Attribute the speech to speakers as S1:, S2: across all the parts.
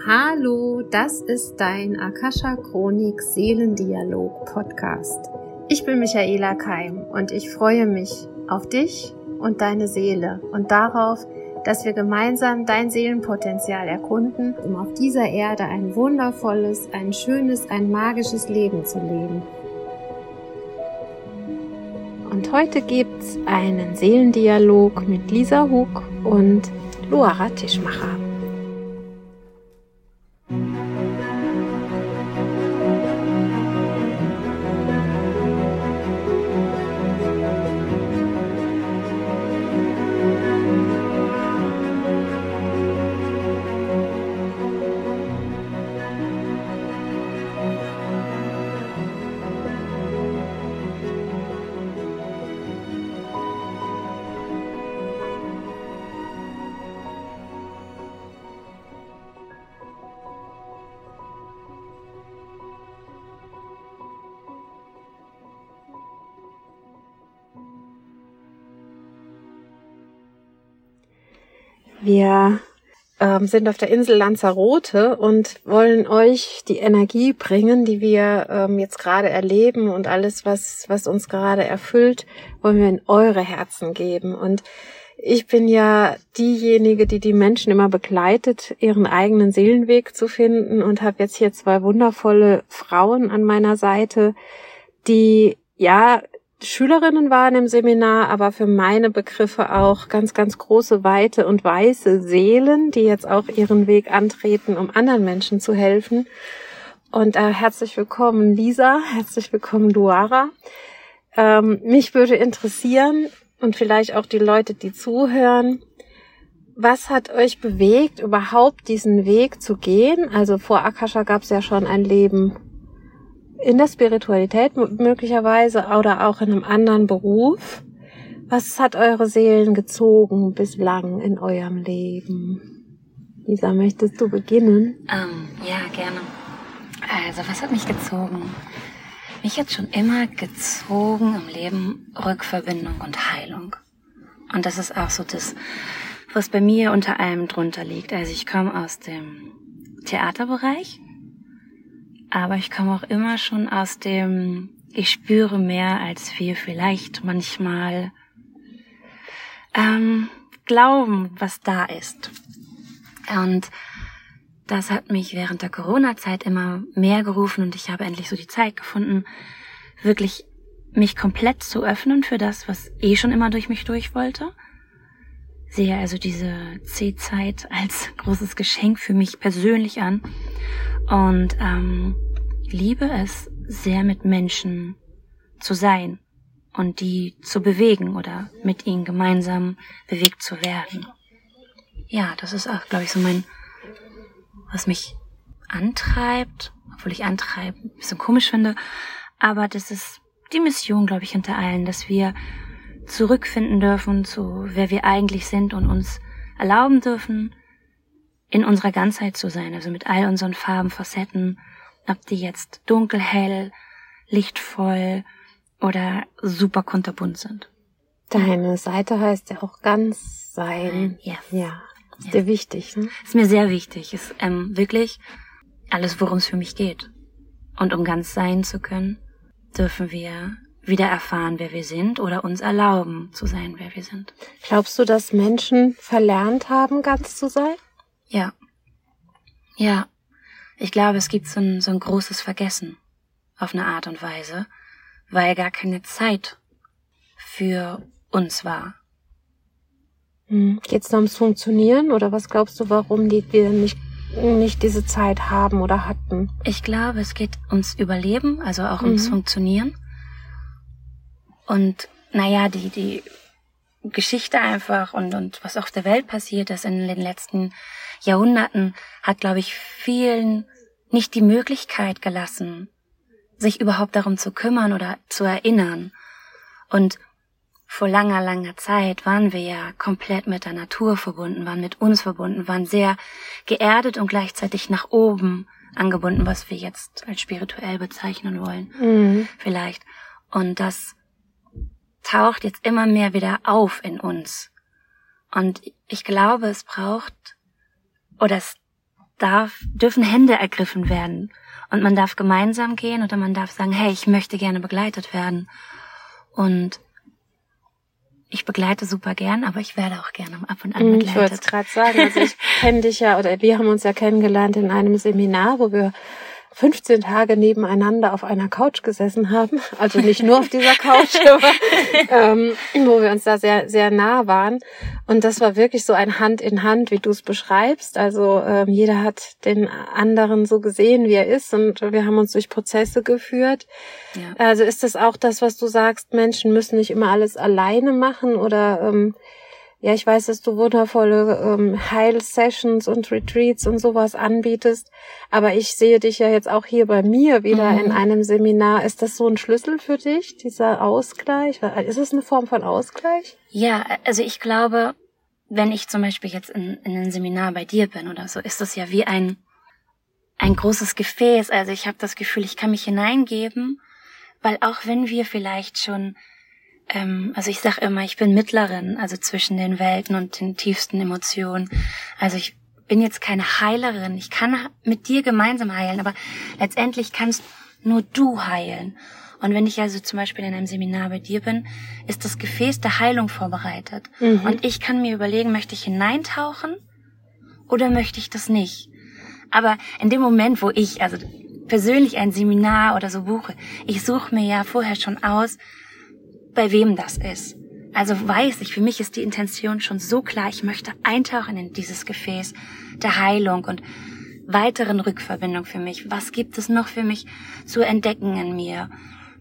S1: Hallo, das ist dein Akasha Chronik Seelendialog Podcast. Ich bin Michaela Keim und ich freue mich auf dich und deine Seele und darauf, dass wir gemeinsam dein Seelenpotenzial erkunden, um auf dieser Erde ein wundervolles, ein schönes, ein magisches Leben zu leben. Und heute gibt's einen Seelendialog mit Lisa Hug und Luara Tischmacher. Wir ähm, sind auf der Insel Lanzarote und wollen euch die Energie bringen, die wir ähm, jetzt gerade erleben und alles, was, was uns gerade erfüllt, wollen wir in eure Herzen geben. Und ich bin ja diejenige, die die Menschen immer begleitet, ihren eigenen Seelenweg zu finden und habe jetzt hier zwei wundervolle Frauen an meiner Seite, die ja Schülerinnen waren im Seminar, aber für meine Begriffe auch ganz, ganz große, weite und weiße Seelen, die jetzt auch ihren Weg antreten, um anderen Menschen zu helfen. Und äh, herzlich willkommen, Lisa, herzlich willkommen, Luara. Ähm, mich würde interessieren und vielleicht auch die Leute, die zuhören, was hat euch bewegt, überhaupt diesen Weg zu gehen? Also vor Akasha gab es ja schon ein Leben in der Spiritualität möglicherweise oder auch in einem anderen Beruf. Was hat eure Seelen gezogen bislang in eurem Leben? Lisa, möchtest du beginnen?
S2: Um, ähm, ja, gerne. Also, was hat mich gezogen? Mich hat schon immer gezogen im Leben Rückverbindung und Heilung. Und das ist auch so das, was bei mir unter allem drunter liegt. Also ich komme aus dem Theaterbereich aber ich komme auch immer schon aus dem, ich spüre mehr, als wir vielleicht manchmal ähm, glauben, was da ist. Und das hat mich während der Corona-Zeit immer mehr gerufen und ich habe endlich so die Zeit gefunden, wirklich mich komplett zu öffnen für das, was eh schon immer durch mich durch wollte. Sehe also diese C-Zeit als großes Geschenk für mich persönlich an und ähm, liebe es sehr mit Menschen zu sein und die zu bewegen oder mit ihnen gemeinsam bewegt zu werden. Ja, das ist auch, glaube ich, so mein, was mich antreibt, obwohl ich antreiben ein bisschen komisch finde, aber das ist die Mission, glaube ich, hinter allen, dass wir zurückfinden dürfen zu wer wir eigentlich sind und uns erlauben dürfen, in unserer Ganzheit zu sein, also mit all unseren Farben, Facetten, ob die jetzt dunkel, hell, lichtvoll oder super kunterbunt sind.
S1: Deine Seite heißt ja auch ganz sein.
S2: Yes.
S1: Ja. Ist yes. dir wichtig, ne?
S2: Ist mir sehr wichtig. Ist ähm, wirklich alles, worum es für mich geht. Und um ganz sein zu können, dürfen wir wieder erfahren, wer wir sind oder uns erlauben zu sein, wer wir sind.
S1: Glaubst du, dass Menschen verlernt haben, ganz zu sein?
S2: Ja. Ja. Ich glaube, es gibt so ein, so ein großes Vergessen auf eine Art und Weise, weil gar keine Zeit für uns war.
S1: Hm. Geht es ums Funktionieren oder was glaubst du, warum die wir nicht, nicht diese Zeit haben oder hatten?
S2: Ich glaube, es geht ums Überleben, also auch ums mhm. Funktionieren. Und naja, die, die Geschichte einfach und, und was auf der Welt passiert ist in den letzten Jahrhunderten, hat, glaube ich, vielen nicht die Möglichkeit gelassen, sich überhaupt darum zu kümmern oder zu erinnern. Und vor langer, langer Zeit waren wir ja komplett mit der Natur verbunden, waren mit uns verbunden, waren sehr geerdet und gleichzeitig nach oben angebunden, was wir jetzt als spirituell bezeichnen wollen. Mhm. Vielleicht. Und das taucht jetzt immer mehr wieder auf in uns. Und ich glaube, es braucht, oder es darf, dürfen Hände ergriffen werden. Und man darf gemeinsam gehen oder man darf sagen, hey, ich möchte gerne begleitet werden. Und ich begleite super gern, aber ich werde auch gerne ab und an begleitet.
S1: Ich wollte es gerade sagen, also ich kenne dich ja, oder wir haben uns ja kennengelernt in einem Seminar, wo wir 15 Tage nebeneinander auf einer Couch gesessen haben. Also nicht nur auf dieser Couch, aber, ähm, wo wir uns da sehr, sehr nah waren. Und das war wirklich so ein Hand in Hand, wie du es beschreibst. Also ähm, jeder hat den anderen so gesehen, wie er ist. Und wir haben uns durch Prozesse geführt. Ja. Also ist das auch das, was du sagst, Menschen müssen nicht immer alles alleine machen oder ähm, ja, ich weiß, dass du wundervolle ähm, Heil-Sessions und Retreats und sowas anbietest, aber ich sehe dich ja jetzt auch hier bei mir wieder mhm. in einem Seminar. Ist das so ein Schlüssel für dich, dieser Ausgleich? Ist es eine Form von Ausgleich?
S2: Ja, also ich glaube, wenn ich zum Beispiel jetzt in, in einem Seminar bei dir bin oder so, ist das ja wie ein, ein großes Gefäß. Also ich habe das Gefühl, ich kann mich hineingeben, weil auch wenn wir vielleicht schon ähm, also ich sag immer, ich bin Mittlerin, also zwischen den Welten und den tiefsten Emotionen. Also ich bin jetzt keine Heilerin. Ich kann mit dir gemeinsam heilen, aber letztendlich kannst nur du heilen. Und wenn ich also zum Beispiel in einem Seminar bei dir bin, ist das Gefäß der Heilung vorbereitet. Mhm. Und ich kann mir überlegen, möchte ich hineintauchen oder möchte ich das nicht? Aber in dem Moment, wo ich also persönlich ein Seminar oder so buche, ich suche mir ja vorher schon aus, bei wem das ist. Also weiß ich, für mich ist die Intention schon so klar, ich möchte eintauchen in dieses Gefäß der Heilung und weiteren Rückverbindung für mich. Was gibt es noch für mich zu entdecken in mir?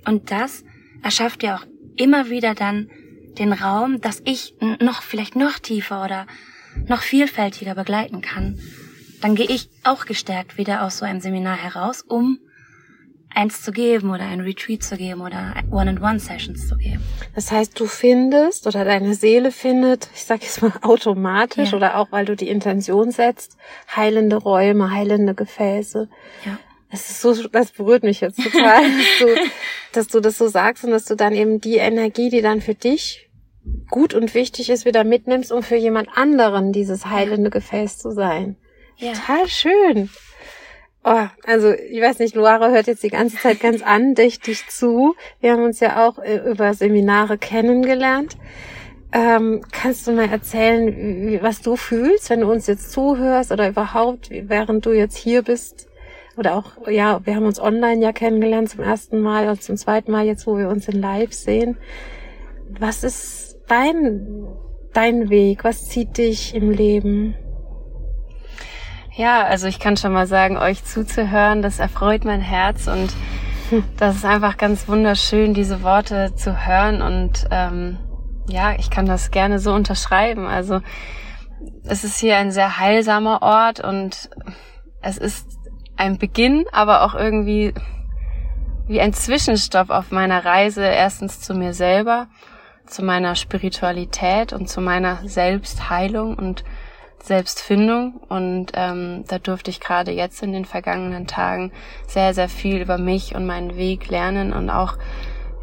S2: Und das erschafft ja auch immer wieder dann den Raum, dass ich noch vielleicht noch tiefer oder noch vielfältiger begleiten kann. Dann gehe ich auch gestärkt wieder aus so einem Seminar heraus, um eins zu geben oder ein Retreat zu geben oder One-on-One-Sessions zu geben.
S1: Das heißt, du findest oder deine Seele findet, ich sage jetzt mal automatisch ja. oder auch weil du die Intention setzt, heilende Räume, heilende Gefäße. Ja. Das ist so, das berührt mich jetzt total, dass, du, dass du das so sagst und dass du dann eben die Energie, die dann für dich gut und wichtig ist, wieder mitnimmst, um für jemand anderen dieses heilende Gefäß zu sein. Ja. Total schön. Oh, also ich weiß nicht, Luara hört jetzt die ganze Zeit ganz andächtig zu. Wir haben uns ja auch äh, über Seminare kennengelernt. Ähm, kannst du mal erzählen, was du fühlst, wenn du uns jetzt zuhörst oder überhaupt, während du jetzt hier bist? Oder auch, ja, wir haben uns online ja kennengelernt zum ersten Mal und zum zweiten Mal jetzt, wo wir uns in Live sehen. Was ist dein, dein Weg? Was zieht dich im Leben?
S3: Ja, also ich kann schon mal sagen, euch zuzuhören, das erfreut mein Herz und das ist einfach ganz wunderschön, diese Worte zu hören und ähm, ja, ich kann das gerne so unterschreiben. Also es ist hier ein sehr heilsamer Ort und es ist ein Beginn, aber auch irgendwie wie ein Zwischenstopp auf meiner Reise erstens zu mir selber, zu meiner Spiritualität und zu meiner Selbstheilung und Selbstfindung und ähm, da durfte ich gerade jetzt in den vergangenen Tagen sehr, sehr viel über mich und meinen Weg lernen und auch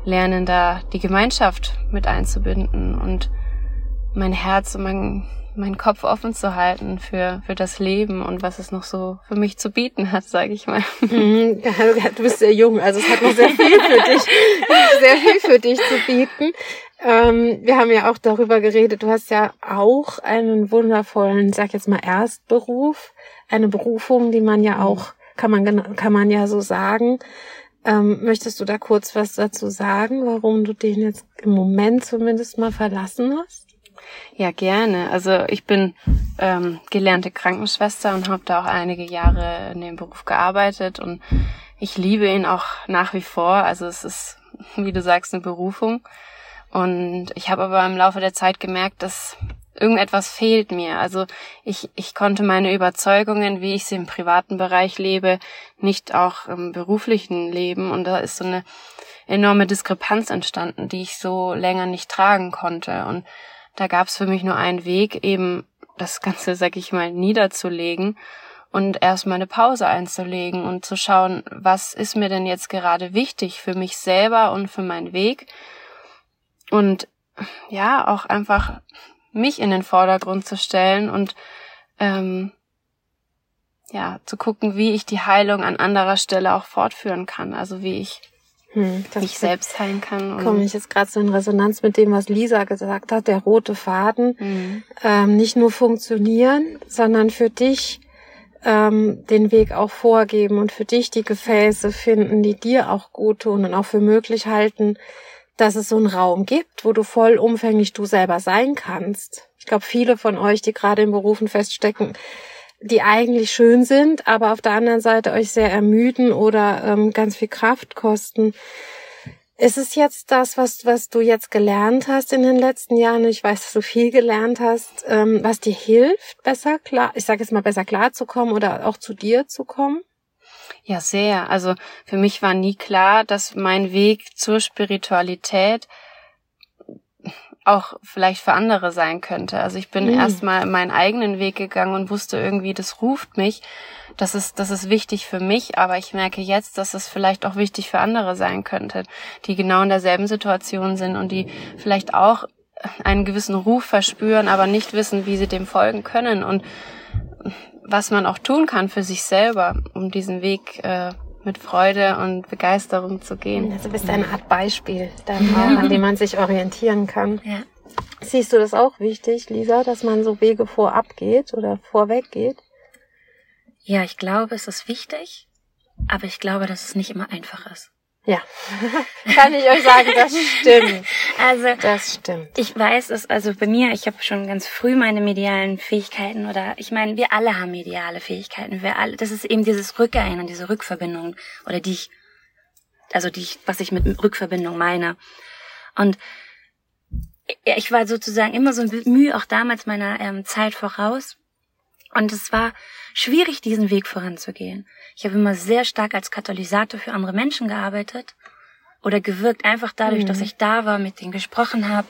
S3: lernen, da die Gemeinschaft mit einzubinden und mein Herz und mein, mein Kopf offen zu halten für, für das Leben und was es noch so für mich zu bieten hat, sage ich mal.
S1: Mhm, du bist sehr jung, also es hat noch sehr viel für dich, sehr viel für dich zu bieten. Ähm, wir haben ja auch darüber geredet, du hast ja auch einen wundervollen, sag jetzt mal Erstberuf, eine Berufung, die man ja auch, kann man, kann man ja so sagen. Ähm, möchtest du da kurz was dazu sagen, warum du den jetzt im Moment zumindest mal verlassen hast?
S3: Ja, gerne. Also ich bin ähm, gelernte Krankenschwester und habe da auch einige Jahre in dem Beruf gearbeitet und ich liebe ihn auch nach wie vor. Also es ist, wie du sagst, eine Berufung. Und ich habe aber im Laufe der Zeit gemerkt, dass irgendetwas fehlt mir. Also ich, ich konnte meine Überzeugungen, wie ich sie im privaten Bereich lebe, nicht auch im beruflichen Leben. Und da ist so eine enorme Diskrepanz entstanden, die ich so länger nicht tragen konnte. Und da gab es für mich nur einen Weg, eben das Ganze, sag ich mal, niederzulegen und erstmal eine Pause einzulegen und zu schauen, was ist mir denn jetzt gerade wichtig für mich selber und für meinen Weg und ja, auch einfach mich in den Vordergrund zu stellen und ähm, ja, zu gucken, wie ich die Heilung an anderer Stelle auch fortführen kann. Also wie ich hm, mich selbst heilen kann.
S1: Komme ich jetzt gerade so in Resonanz mit dem, was Lisa gesagt hat, der rote Faden. Mhm. Ähm, nicht nur funktionieren, sondern für dich ähm, den Weg auch vorgeben und für dich die Gefäße finden, die dir auch gut tun und auch für möglich halten, dass es so einen Raum gibt, wo du vollumfänglich du selber sein kannst. Ich glaube, viele von euch, die gerade in Berufen feststecken, die eigentlich schön sind, aber auf der anderen Seite euch sehr ermüden oder ähm, ganz viel Kraft kosten. Ist es jetzt das, was, was du jetzt gelernt hast in den letzten Jahren? Ich weiß, dass du viel gelernt hast, ähm, was dir hilft, besser klar, ich sage jetzt mal besser klar zu kommen oder auch zu dir zu kommen?
S3: Ja, sehr. Also für mich war nie klar, dass mein Weg zur Spiritualität auch vielleicht für andere sein könnte. Also ich bin mhm. erstmal meinen eigenen Weg gegangen und wusste irgendwie, das ruft mich. Das ist, das ist wichtig für mich, aber ich merke jetzt, dass es vielleicht auch wichtig für andere sein könnte, die genau in derselben Situation sind und die vielleicht auch einen gewissen Ruf verspüren, aber nicht wissen, wie sie dem folgen können und was man auch tun kann für sich selber, um diesen Weg äh, mit Freude und Begeisterung zu gehen.
S1: Also bist du eine Art Beispiel, dann auch, an dem man sich orientieren kann. Ja. Siehst du das auch wichtig, Lisa, dass man so Wege vorab geht oder vorweg geht?
S2: Ja, ich glaube, es ist wichtig, aber ich glaube, dass es nicht immer einfach ist.
S1: Ja, kann ich euch sagen, das stimmt. Also das stimmt.
S2: Ich weiß es, also bei mir, ich habe schon ganz früh meine medialen Fähigkeiten oder ich meine, wir alle haben mediale Fähigkeiten. Wir alle, das ist eben dieses Rückerinnern, diese Rückverbindung oder die ich, also die ich, was ich mit Rückverbindung meine. Und ich war sozusagen immer so ein Mühe auch damals meiner ähm, Zeit voraus. Und es war schwierig, diesen Weg voranzugehen. Ich habe immer sehr stark als Katalysator für andere Menschen gearbeitet oder gewirkt, einfach dadurch, mhm. dass ich da war, mit denen gesprochen habe,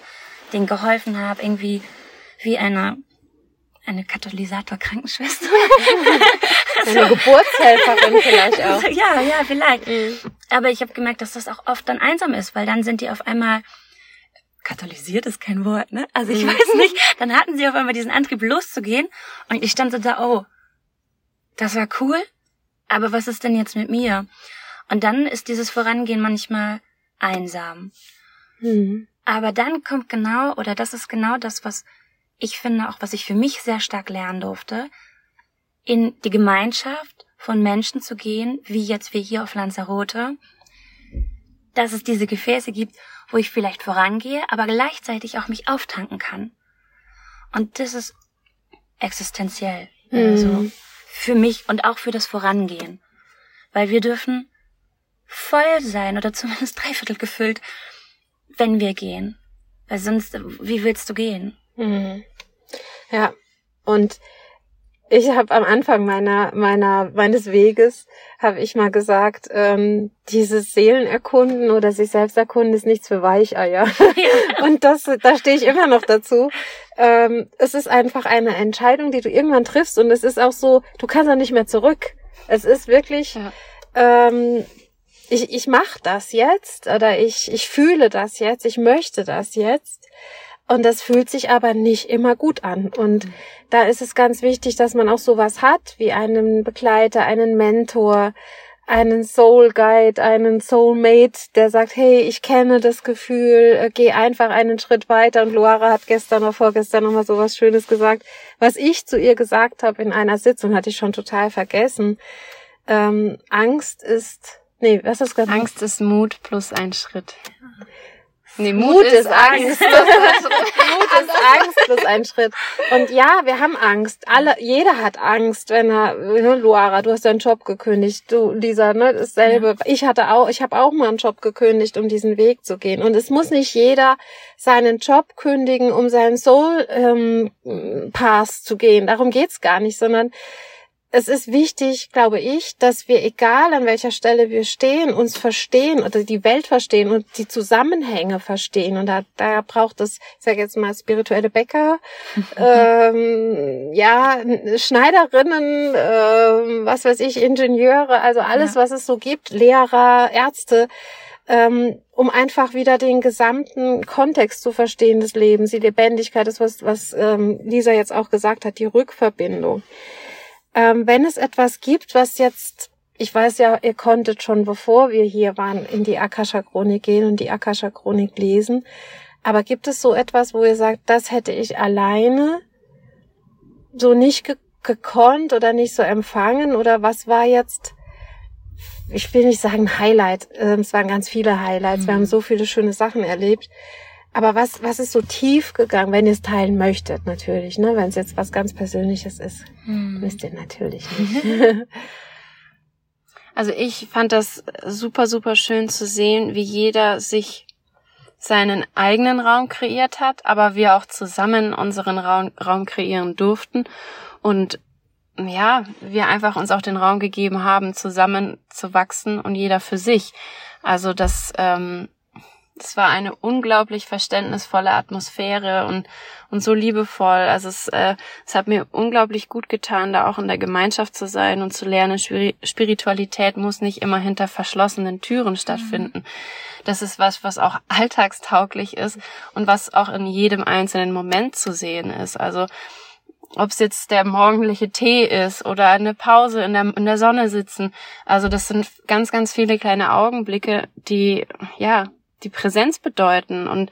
S2: denen geholfen habe, irgendwie wie eine eine Katalysator-Krankenschwester.
S1: eine Geburtshelferin vielleicht auch.
S2: Ja, ja, vielleicht. Mhm. Aber ich habe gemerkt, dass das auch oft dann einsam ist, weil dann sind die auf einmal katalysiert ist kein Wort, ne? Also ich mhm. weiß nicht. Dann hatten sie auf einmal diesen Antrieb loszugehen und ich stand so da, oh, das war cool, aber was ist denn jetzt mit mir? Und dann ist dieses Vorangehen manchmal einsam. Mhm. Aber dann kommt genau, oder das ist genau das, was ich finde, auch was ich für mich sehr stark lernen durfte, in die Gemeinschaft von Menschen zu gehen, wie jetzt wir hier auf Lanzarote, dass es diese Gefäße gibt, wo ich vielleicht vorangehe, aber gleichzeitig auch mich auftanken kann. Und das ist existenziell. Mhm. Also für mich und auch für das Vorangehen. Weil wir dürfen voll sein oder zumindest dreiviertel gefüllt, wenn wir gehen. Weil sonst, wie willst du gehen? Mhm.
S1: Ja, und ich habe am Anfang meiner meiner meines Weges habe ich mal gesagt, ähm, dieses Seelenerkunden oder sich selbst erkunden ist nichts für Weicheier. Ja. Und das da stehe ich immer noch dazu. Ähm, es ist einfach eine Entscheidung, die du irgendwann triffst und es ist auch so, du kannst auch nicht mehr zurück. Es ist wirklich ja. ähm, ich ich mache das jetzt oder ich ich fühle das jetzt, ich möchte das jetzt. Und das fühlt sich aber nicht immer gut an. Und mhm. da ist es ganz wichtig, dass man auch sowas hat, wie einen Begleiter, einen Mentor, einen Soul Guide, einen Soulmate, der sagt, hey, ich kenne das Gefühl, äh, geh einfach einen Schritt weiter. Und Luara hat gestern oder vorgestern nochmal so was Schönes gesagt, was ich zu ihr gesagt habe in einer Sitzung, hatte ich schon total vergessen. Ähm, Angst ist, nee, was ist
S3: das? Angst ist Mut plus ein Schritt.
S1: Nee, Mut, Mut ist, ist Angst. Angst. Mut ist Angst plus ein Schritt. Und ja, wir haben Angst. Alle, jeder hat Angst, wenn er, ne, Luara, du hast deinen Job gekündigt, du, Lisa, ne, dasselbe. Ja. Ich hatte auch, ich habe auch mal einen Job gekündigt, um diesen Weg zu gehen. Und es muss nicht jeder seinen Job kündigen, um seinen Soul ähm, Pass zu gehen. Darum geht's gar nicht, sondern es ist wichtig, glaube ich, dass wir, egal an welcher Stelle wir stehen, uns verstehen oder die Welt verstehen und die Zusammenhänge verstehen. Und da, da braucht es, ich sage jetzt mal, spirituelle Bäcker, ähm, ja, Schneiderinnen, ähm, was weiß ich, Ingenieure, also alles, ja. was es so gibt, Lehrer, Ärzte, ähm, um einfach wieder den gesamten Kontext zu verstehen des Lebens, die Lebendigkeit, das was, was ähm, Lisa jetzt auch gesagt hat, die Rückverbindung. Ähm, wenn es etwas gibt, was jetzt, ich weiß ja, ihr konntet schon bevor wir hier waren in die Akasha Chronik gehen und die Akasha Chronik lesen, aber gibt es so etwas, wo ihr sagt, das hätte ich alleine so nicht ge gekonnt oder nicht so empfangen oder was war jetzt ich will nicht sagen Highlight, ähm, es waren ganz viele Highlights, mhm. wir haben mhm. so viele schöne Sachen erlebt. Aber was, was ist so tief gegangen, wenn ihr es teilen möchtet, natürlich, ne? Wenn es jetzt was ganz Persönliches ist, mhm. müsst ihr natürlich nicht.
S3: Also ich fand das super, super schön zu sehen, wie jeder sich seinen eigenen Raum kreiert hat, aber wir auch zusammen unseren Raum, Raum kreieren durften und ja, wir einfach uns auch den Raum gegeben haben, zusammen zu wachsen und jeder für sich. Also das, ähm, das war eine unglaublich verständnisvolle Atmosphäre und, und so liebevoll. Also es, äh, es hat mir unglaublich gut getan, da auch in der Gemeinschaft zu sein und zu lernen, Spiritualität muss nicht immer hinter verschlossenen Türen stattfinden. Das ist was, was auch alltagstauglich ist und was auch in jedem einzelnen Moment zu sehen ist. Also ob es jetzt der morgendliche Tee ist oder eine Pause in der, in der Sonne sitzen. Also das sind ganz, ganz viele kleine Augenblicke, die, ja, die Präsenz bedeuten und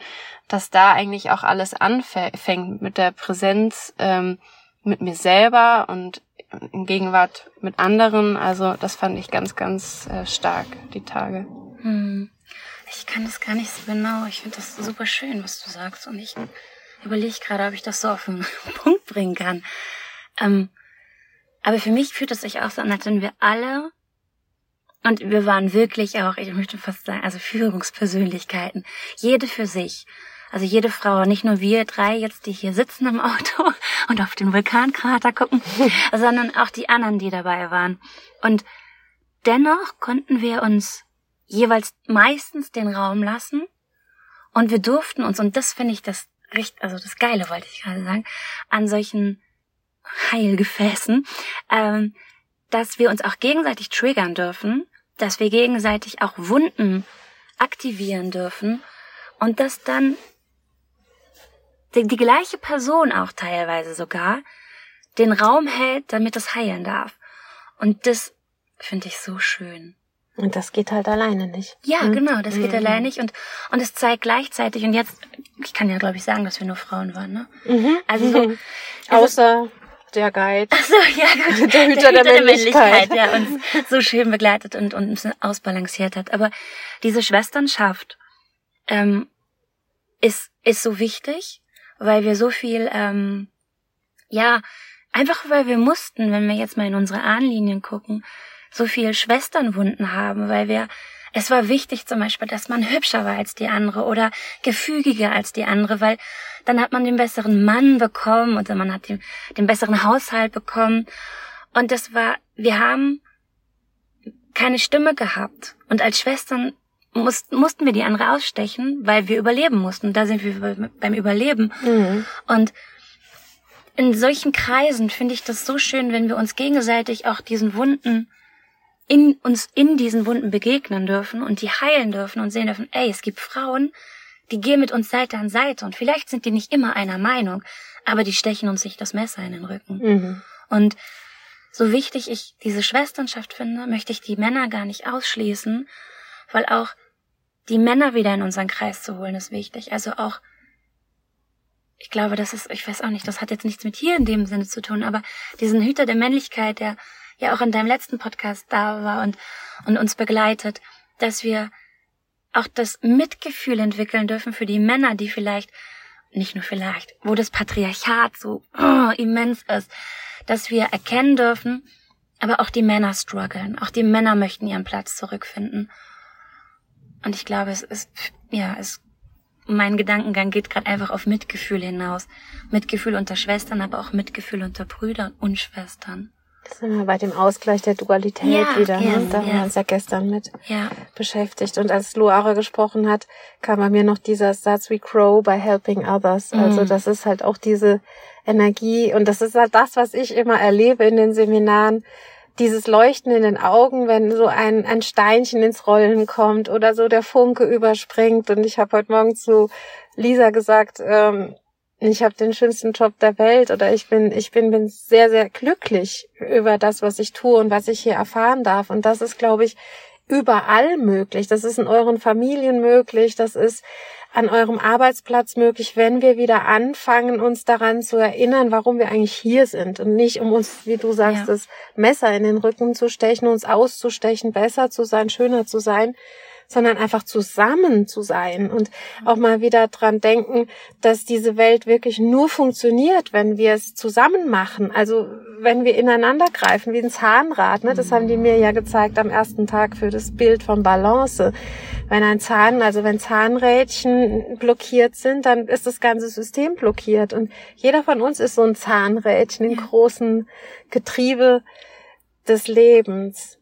S3: dass da eigentlich auch alles anfängt mit der Präsenz ähm, mit mir selber und in Gegenwart mit anderen. Also das fand ich ganz, ganz äh, stark, die Tage. Hm.
S2: Ich kann das gar nicht so genau. Ich finde das super schön, was du sagst. Und ich überlege gerade, ob ich das so auf den Punkt bringen kann. Ähm, aber für mich fühlt es sich auch so an, als wenn wir alle, und wir waren wirklich auch, ich möchte fast sagen, also Führungspersönlichkeiten, jede für sich. Also jede Frau, nicht nur wir drei jetzt, die hier sitzen im Auto und auf den Vulkankrater gucken, sondern auch die anderen, die dabei waren. Und dennoch konnten wir uns jeweils meistens den Raum lassen und wir durften uns, und das finde ich das recht, also das Geile wollte ich gerade sagen, an solchen Heilgefäßen, ähm, dass wir uns auch gegenseitig triggern dürfen, dass wir gegenseitig auch Wunden aktivieren dürfen und dass dann die, die gleiche Person auch teilweise sogar den Raum hält, damit es heilen darf. Und das finde ich so schön.
S1: Und das geht halt alleine nicht.
S2: Ja, mhm. genau, das geht mhm. alleine nicht. Und, und es zeigt gleichzeitig, und jetzt, ich kann ja, glaube ich, sagen, dass wir nur Frauen waren, ne? Mhm.
S1: Also so. Also, Außer der Guide.
S2: Ach so, ja, gut. Der Hüter der, der, der Männlichkeit. Der uns so schön begleitet und, und ein bisschen ausbalanciert hat. Aber diese Schwesternschaft ähm, ist, ist so wichtig, weil wir so viel, ähm, ja, einfach weil wir mussten, wenn wir jetzt mal in unsere Ahnenlinien gucken, so viel Schwesternwunden haben, weil wir es war wichtig zum Beispiel, dass man hübscher war als die andere oder gefügiger als die andere, weil dann hat man den besseren Mann bekommen oder man hat den, den besseren Haushalt bekommen. Und das war, wir haben keine Stimme gehabt. Und als Schwestern muss, mussten wir die andere ausstechen, weil wir überleben mussten. Da sind wir beim Überleben. Mhm. Und in solchen Kreisen finde ich das so schön, wenn wir uns gegenseitig auch diesen Wunden in uns in diesen Wunden begegnen dürfen und die heilen dürfen und sehen dürfen, ey, es gibt Frauen, die gehen mit uns Seite an Seite und vielleicht sind die nicht immer einer Meinung, aber die stechen uns nicht das Messer in den Rücken. Mhm. Und so wichtig ich diese Schwesternschaft finde, möchte ich die Männer gar nicht ausschließen, weil auch die Männer wieder in unseren Kreis zu holen ist wichtig. Also auch, ich glaube, das ist, ich weiß auch nicht, das hat jetzt nichts mit hier in dem Sinne zu tun, aber diesen Hüter der Männlichkeit, der ja auch in deinem letzten Podcast da war und, und uns begleitet, dass wir auch das Mitgefühl entwickeln dürfen für die Männer, die vielleicht, nicht nur vielleicht, wo das Patriarchat so oh, immens ist, dass wir erkennen dürfen, aber auch die Männer strugglen, auch die Männer möchten ihren Platz zurückfinden. Und ich glaube, es ist, ja, es, mein Gedankengang geht gerade einfach auf Mitgefühl hinaus. Mitgefühl unter Schwestern, aber auch Mitgefühl unter Brüdern und Schwestern.
S1: Das sind wir bei dem Ausgleich der Dualität ja, wieder. Yes, ne? Da haben wir uns ja gestern mit ja. beschäftigt. Und als Luara gesprochen hat, kam bei mir noch dieser Satz, we grow by helping others. Mhm. Also das ist halt auch diese Energie. Und das ist halt das, was ich immer erlebe in den Seminaren. Dieses Leuchten in den Augen, wenn so ein, ein Steinchen ins Rollen kommt oder so der Funke überspringt. Und ich habe heute Morgen zu Lisa gesagt, ähm, ich habe den schönsten Job der Welt oder ich bin, ich bin, bin sehr, sehr glücklich über das, was ich tue und was ich hier erfahren darf. Und das ist, glaube ich, überall möglich. Das ist in euren Familien möglich. Das ist an eurem Arbeitsplatz möglich, wenn wir wieder anfangen, uns daran zu erinnern, warum wir eigentlich hier sind und nicht, um uns, wie du sagst, ja. das Messer in den Rücken zu stechen, uns auszustechen, besser zu sein, schöner zu sein, sondern einfach zusammen zu sein und auch mal wieder dran denken, dass diese Welt wirklich nur funktioniert, wenn wir es zusammen machen. Also wenn wir ineinander greifen, wie ein Zahnrad. Ne? Das haben die mir ja gezeigt am ersten Tag für das Bild von Balance. Wenn ein Zahn, also wenn Zahnrädchen blockiert sind, dann ist das ganze System blockiert. Und jeder von uns ist so ein Zahnrädchen im großen Getriebe des Lebens.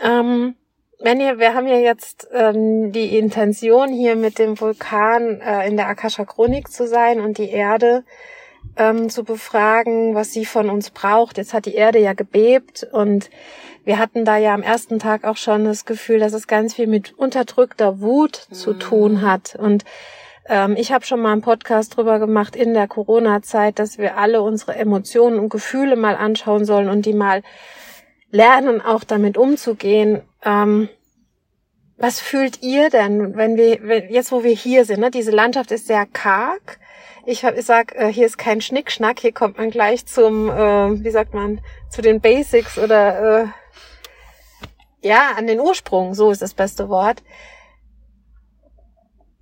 S1: Ähm, wenn ihr, wir haben ja jetzt ähm, die Intention, hier mit dem Vulkan äh, in der Akasha Chronik zu sein und die Erde ähm, zu befragen, was sie von uns braucht. Jetzt hat die Erde ja gebebt und wir hatten da ja am ersten Tag auch schon das Gefühl, dass es ganz viel mit unterdrückter Wut mhm. zu tun hat. Und ähm, ich habe schon mal einen Podcast drüber gemacht in der Corona-Zeit, dass wir alle unsere Emotionen und Gefühle mal anschauen sollen und die mal lernen, auch damit umzugehen. Ähm, was fühlt ihr denn, wenn wir, wenn, jetzt wo wir hier sind, ne? diese Landschaft ist sehr karg. Ich, hab, ich sag, äh, hier ist kein Schnickschnack, hier kommt man gleich zum, äh, wie sagt man, zu den Basics oder äh, ja, an den Ursprung, so ist das beste Wort.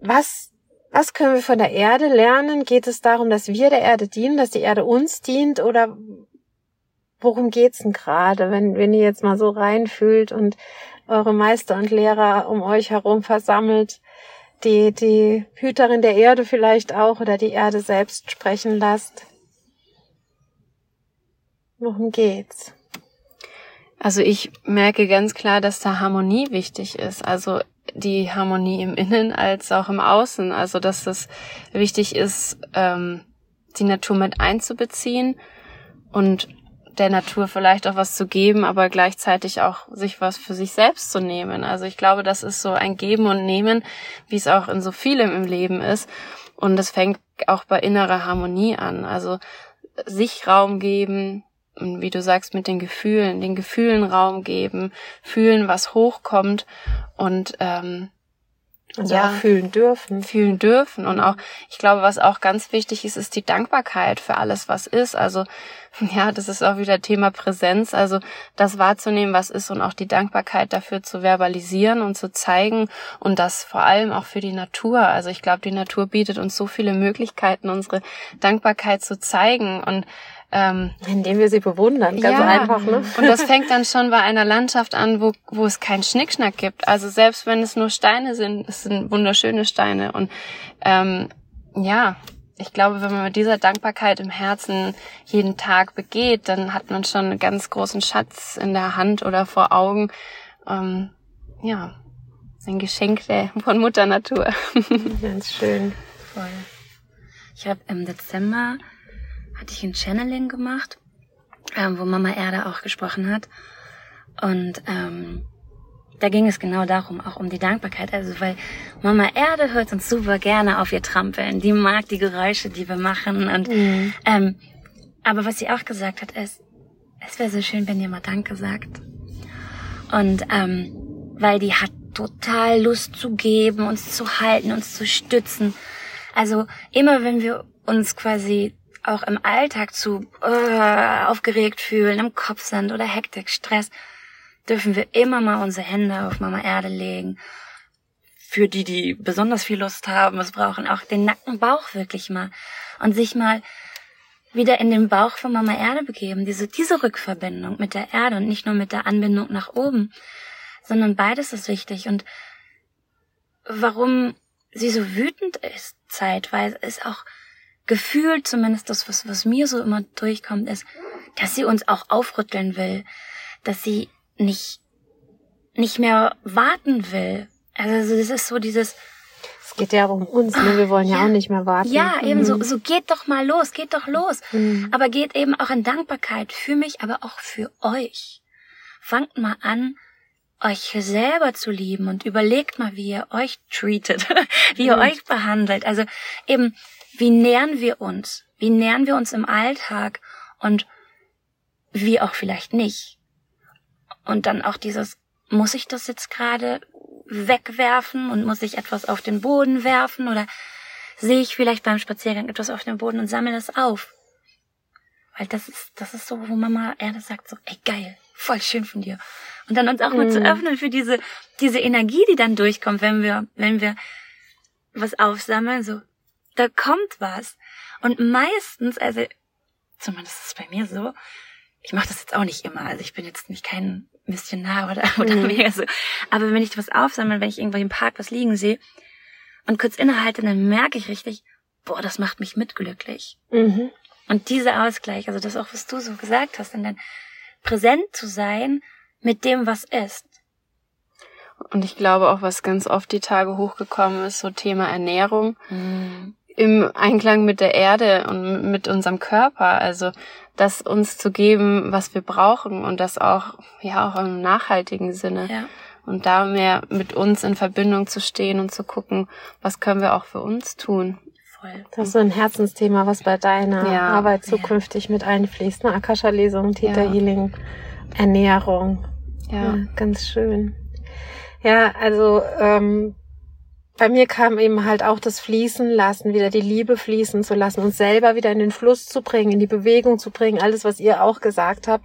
S1: Was, was können wir von der Erde lernen? Geht es darum, dass wir der Erde dienen, dass die Erde uns dient oder worum geht's denn gerade, wenn, wenn ihr jetzt mal so reinfühlt und eure Meister und Lehrer um euch herum versammelt, die, die Hüterin der Erde vielleicht auch oder die Erde selbst sprechen lasst? Worum geht's?
S3: Also ich merke ganz klar, dass da Harmonie wichtig ist. Also die Harmonie im Innen als auch im Außen. Also dass es wichtig ist, ähm, die Natur mit einzubeziehen und der Natur vielleicht auch was zu geben, aber gleichzeitig auch sich was für sich selbst zu nehmen. Also ich glaube, das ist so ein Geben und Nehmen, wie es auch in so vielem im Leben ist. Und das fängt auch bei innerer Harmonie an. Also sich Raum geben, wie du sagst, mit den Gefühlen, den Gefühlen Raum geben, fühlen, was hochkommt und ähm,
S1: also ja, fühlen dürfen.
S3: Fühlen dürfen. Und auch, ich glaube, was auch ganz wichtig ist, ist die Dankbarkeit für alles, was ist. Also, ja, das ist auch wieder Thema Präsenz. Also, das wahrzunehmen, was ist und auch die Dankbarkeit dafür zu verbalisieren und zu zeigen. Und das vor allem auch für die Natur. Also, ich glaube, die Natur bietet uns so viele Möglichkeiten, unsere Dankbarkeit zu zeigen. Und
S1: ähm, Indem wir sie bewundern, ganz ja, einfach. Ne?
S3: Und das fängt dann schon bei einer Landschaft an, wo, wo es keinen Schnickschnack gibt. Also selbst wenn es nur Steine sind, es sind wunderschöne Steine. Und ähm, ja, ich glaube, wenn man mit dieser Dankbarkeit im Herzen jeden Tag begeht, dann hat man schon einen ganz großen Schatz in der Hand oder vor Augen. Ähm, ja, ein Geschenk von Mutter Natur.
S1: Ganz schön. Voll.
S2: Ich habe im Dezember hatte ich ein Channeling gemacht, ähm, wo Mama Erde auch gesprochen hat. Und ähm, da ging es genau darum, auch um die Dankbarkeit. Also weil Mama Erde hört uns super gerne auf ihr Trampeln. Die mag die Geräusche, die wir machen. Und mhm. ähm, aber was sie auch gesagt hat, ist, es wäre so schön, wenn ihr mal Danke sagt. Und ähm, weil die hat total Lust zu geben, uns zu halten, uns zu stützen. Also immer wenn wir uns quasi auch im Alltag zu uh, aufgeregt fühlen, im Kopf sind oder Hektik, Stress, dürfen wir immer mal unsere Hände auf Mama Erde legen. Für die, die besonders viel Lust haben, es brauchen auch den nackten Bauch wirklich mal. Und sich mal wieder in den Bauch von Mama Erde begeben, diese, diese Rückverbindung mit der Erde und nicht nur mit der Anbindung nach oben, sondern beides ist wichtig. Und warum sie so wütend ist zeitweise ist auch gefühlt zumindest das, was, was mir so immer durchkommt, ist, dass sie uns auch aufrütteln will, dass sie nicht, nicht mehr warten will. Also das ist so dieses,
S1: es geht ja um uns, ne? wir wollen ja, ja, auch nicht mehr warten.
S2: Ja, mhm. eben so, so geht doch mal los, geht doch los. Mhm. Aber geht eben auch in Dankbarkeit für mich, aber auch für euch. Fangt mal an, euch selber zu lieben und überlegt mal, wie ihr euch treatet, wie ihr mhm. euch behandelt. Also eben, wie nähern wir uns? Wie nähern wir uns im Alltag und wie auch vielleicht nicht? Und dann auch dieses, muss ich das jetzt gerade wegwerfen und muss ich etwas auf den Boden werfen oder sehe ich vielleicht beim Spaziergang etwas auf dem Boden und sammle das auf? Weil das ist, das ist so, wo Mama eher sagt so, ey geil, voll schön von dir. Und dann uns auch mal zu mhm. öffnen für diese, diese Energie, die dann durchkommt, wenn wir, wenn wir was aufsammeln, so, da kommt was. Und meistens, also, zumindest ist es bei mir so, ich mache das jetzt auch nicht immer, also ich bin jetzt nicht kein Missionar oder, oder mhm. mega so. Aber wenn ich was aufsammle, wenn ich irgendwo im Park was liegen sehe und kurz innehalte, dann merke ich richtig, boah, das macht mich mitglücklich. Mhm. Und dieser Ausgleich, also das auch, was du so gesagt hast, dann präsent zu sein mit dem, was ist.
S3: Und ich glaube auch, was ganz oft die Tage hochgekommen ist, so Thema Ernährung. Mhm. Im Einklang mit der Erde und mit unserem Körper. Also, das uns zu geben, was wir brauchen und das auch, ja, auch im nachhaltigen Sinne. Ja. Und da mehr mit uns in Verbindung zu stehen und zu gucken, was können wir auch für uns tun.
S1: Voll. Das ist so ein Herzensthema, was bei deiner ja. Arbeit zukünftig ja. mit einfließt. Ne? Akasha-Lesung, Theta-Healing, Ernährung. Ja. Ganz schön. Ja, also ähm, bei mir kam eben halt auch das Fließen lassen, wieder die Liebe fließen zu lassen, uns selber wieder in den Fluss zu bringen, in die Bewegung zu bringen, alles, was ihr auch gesagt habt.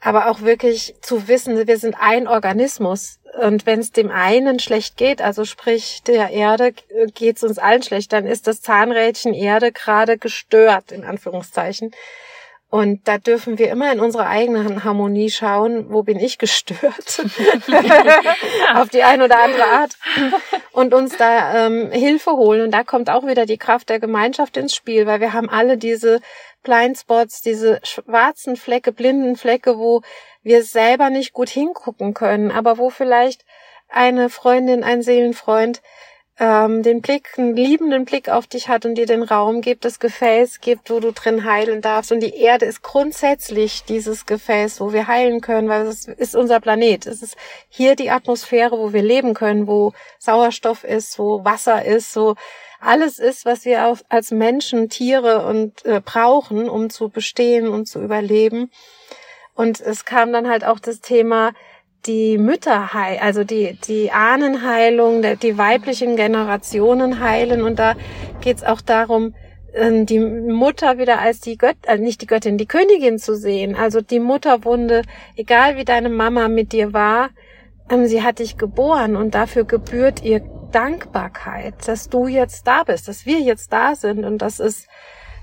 S1: Aber auch wirklich zu wissen, wir sind ein Organismus. Und wenn es dem einen schlecht geht, also sprich der Erde geht es uns allen schlecht, dann ist das Zahnrädchen Erde gerade gestört, in Anführungszeichen. Und da dürfen wir immer in unsere eigene Harmonie schauen, wo bin ich gestört? Auf die eine oder andere Art. Und uns da ähm, Hilfe holen. Und da kommt auch wieder die Kraft der Gemeinschaft ins Spiel, weil wir haben alle diese Blindspots, diese schwarzen Flecke, blinden Flecke, wo wir selber nicht gut hingucken können, aber wo vielleicht eine Freundin, ein Seelenfreund ähm, den Blick, einen liebenden Blick auf dich hat und dir den Raum gibt, das Gefäß gibt, wo du drin heilen darfst. Und die Erde ist grundsätzlich dieses Gefäß, wo wir heilen können, weil es ist unser Planet. Es ist hier die Atmosphäre, wo wir leben können, wo Sauerstoff ist, wo Wasser ist, so alles ist, was wir auch als Menschen, Tiere und äh, brauchen, um zu bestehen und zu überleben. Und es kam dann halt auch das Thema, die Mütterheil, also die, die Ahnenheilung, die weiblichen Generationen heilen. Und da geht's auch darum, ähm, die Mutter wieder als die Göttin, also nicht die Göttin, die Königin zu sehen. Also die Mutterwunde, egal wie deine Mama mit dir war, ähm, sie hat dich geboren und dafür gebührt ihr Dankbarkeit, dass du jetzt da bist, dass wir jetzt da sind. Und das ist,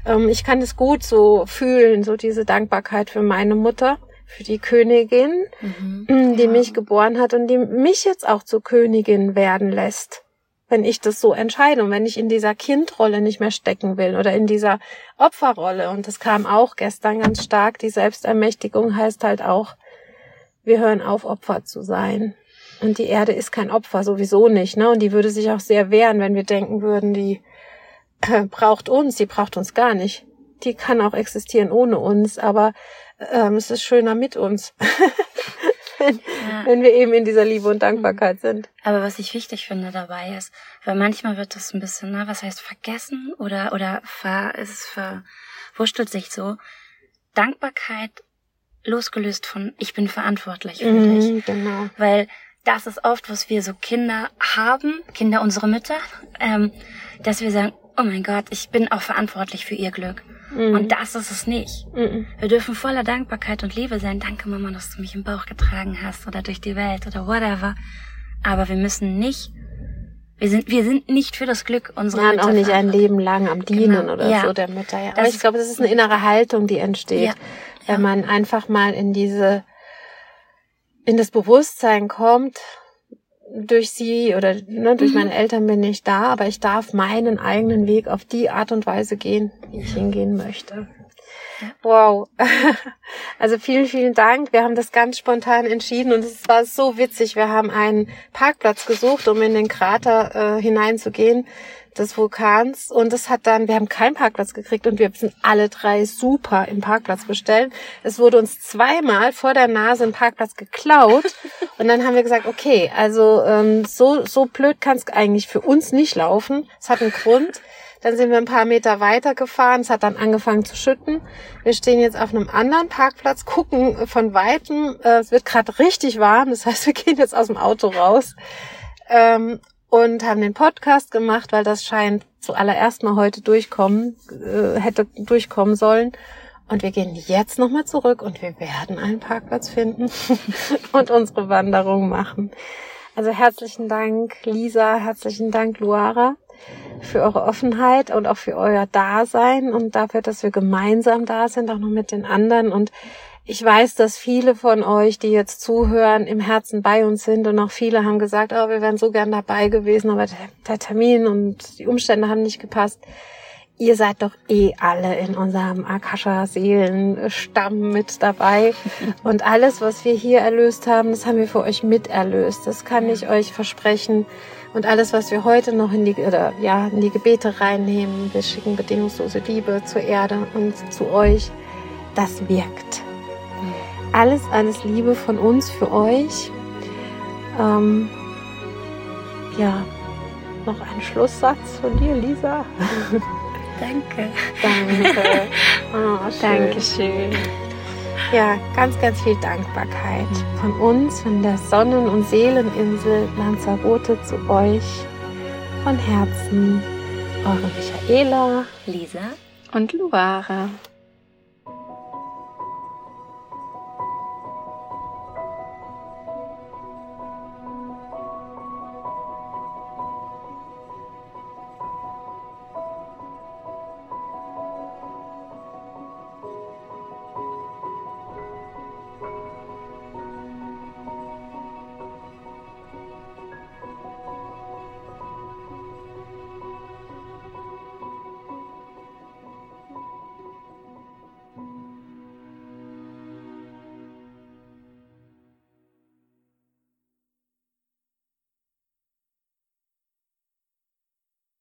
S1: ähm, ich kann es gut so fühlen, so diese Dankbarkeit für meine Mutter für die Königin, mhm. Mm, die ja. mich geboren hat und die mich jetzt auch zur Königin werden lässt, wenn ich das so entscheide und wenn ich in dieser Kindrolle nicht mehr stecken will oder in dieser Opferrolle. Und das kam auch gestern ganz stark. Die Selbstermächtigung heißt halt auch, wir hören auf, Opfer zu sein. Und die Erde ist kein Opfer, sowieso nicht, ne? Und die würde sich auch sehr wehren, wenn wir denken würden, die äh, braucht uns, die braucht uns gar nicht. Die kann auch existieren ohne uns, aber ähm, es ist schöner mit uns. wenn, ja. wenn wir eben in dieser Liebe und Dankbarkeit mhm. sind.
S2: Aber was ich wichtig finde dabei ist, weil manchmal wird das ein bisschen, ne, was heißt vergessen oder oder ver, es verwurschtelt sich so. Dankbarkeit losgelöst von ich bin verantwortlich für mhm, dich. Genau. Weil das ist oft, was wir so Kinder haben, Kinder unsere Mütter, ähm, dass wir sagen, oh mein Gott, ich bin auch verantwortlich für ihr Glück. Mhm. Und das ist es nicht. Mhm. Wir dürfen voller Dankbarkeit und Liebe sein. Danke, Mama, dass du mich im Bauch getragen hast oder durch die Welt oder whatever. Aber wir müssen nicht, wir sind, wir sind nicht für das Glück unserer
S1: Nein, Mütter auch nicht ein Leben lang am Dienen genau. oder ja. so der Mütter. Ja. Aber ich glaube, das ist eine innere Haltung, die entsteht, ja. wenn man einfach mal in diese, in das Bewusstsein kommt, durch sie oder ne, durch mhm. meine Eltern bin ich da, aber ich darf meinen eigenen Weg auf die Art und Weise gehen, wie ich hingehen möchte. Wow. Also vielen, vielen Dank. Wir haben das ganz spontan entschieden und es war so witzig. Wir haben einen Parkplatz gesucht, um in den Krater äh, hineinzugehen des Vulkans und es hat dann, wir haben keinen Parkplatz gekriegt und wir sind alle drei super im Parkplatz bestellen. Es wurde uns zweimal vor der Nase ein Parkplatz geklaut Und dann haben wir gesagt, okay, also ähm, so, so blöd kann es eigentlich für uns nicht laufen. Es hat einen Grund. Dann sind wir ein paar Meter weiter gefahren. Es hat dann angefangen zu schütten. Wir stehen jetzt auf einem anderen Parkplatz, gucken von weitem. Äh, es wird gerade richtig warm. Das heißt, wir gehen jetzt aus dem Auto raus ähm, und haben den Podcast gemacht, weil das scheint zuallererst mal heute durchkommen, äh, hätte durchkommen sollen. Und wir gehen jetzt nochmal zurück und wir werden einen Parkplatz finden und unsere Wanderung machen. Also herzlichen Dank, Lisa, herzlichen Dank, Luara, für eure Offenheit und auch für euer Dasein und dafür, dass wir gemeinsam da sind, auch noch mit den anderen. Und ich weiß, dass viele von euch, die jetzt zuhören, im Herzen bei uns sind und auch viele haben gesagt, oh, wir wären so gern dabei gewesen, aber der Termin und die Umstände haben nicht gepasst ihr seid doch eh alle in unserem Akasha-Seelenstamm mit dabei. Und alles, was wir hier erlöst haben, das haben wir für euch miterlöst. Das kann ich euch versprechen. Und alles, was wir heute noch in die, oder, ja, in die Gebete reinnehmen, wir schicken bedingungslose Liebe zur Erde und zu euch, das wirkt. Alles, alles Liebe von uns für euch. Ähm, ja, noch ein Schlusssatz von dir, Lisa.
S2: Danke.
S1: Danke. Oh, schön.
S2: Dankeschön.
S1: Ja, ganz, ganz viel Dankbarkeit von uns, von der Sonnen- und Seeleninsel Lanzarote zu euch. Von Herzen, eure Michaela,
S2: Lisa
S3: Und Luara.